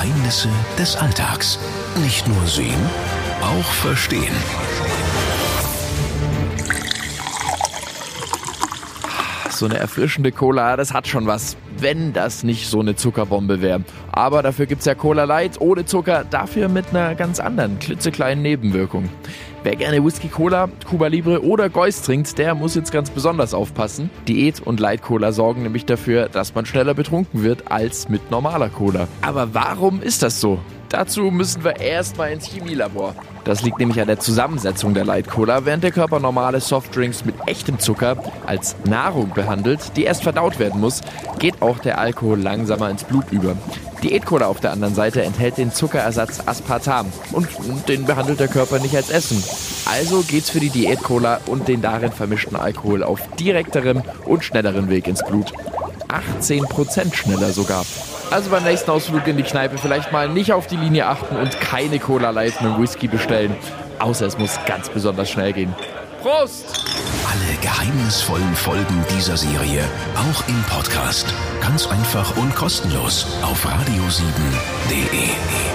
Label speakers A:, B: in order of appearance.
A: Geheimnisse des Alltags. Nicht nur sehen, auch verstehen.
B: So eine erfrischende Cola, das hat schon was, wenn das nicht so eine Zuckerbombe wäre. Aber dafür gibt's ja Cola Light ohne Zucker, dafür mit einer ganz anderen, klitzekleinen Nebenwirkung. Wer gerne Whisky Cola, Cuba Libre oder Geuss trinkt, der muss jetzt ganz besonders aufpassen. Diät und Light Cola sorgen nämlich dafür, dass man schneller betrunken wird als mit normaler Cola. Aber warum ist das so? Dazu müssen wir erstmal ins Chemielabor. Das liegt nämlich an der Zusammensetzung der Light Cola, während der Körper normale Softdrinks mit echtem Zucker als Nahrung behandelt, die erst verdaut werden muss, geht auch der Alkohol langsamer ins Blut über. Diät Cola auf der anderen Seite enthält den Zuckerersatz Aspartam und den behandelt der Körper nicht als Essen. Also geht's für die Diät Cola und den darin vermischten Alkohol auf direkterem und schnelleren Weg ins Blut. 18% schneller sogar. Also beim nächsten Ausflug in die Kneipe vielleicht mal nicht auf die Linie achten und keine Cola Light mit Whisky bestellen. Außer es muss ganz besonders schnell gehen. Prost!
A: Alle geheimnisvollen Folgen dieser Serie auch im Podcast. Ganz einfach und kostenlos auf radio7.de.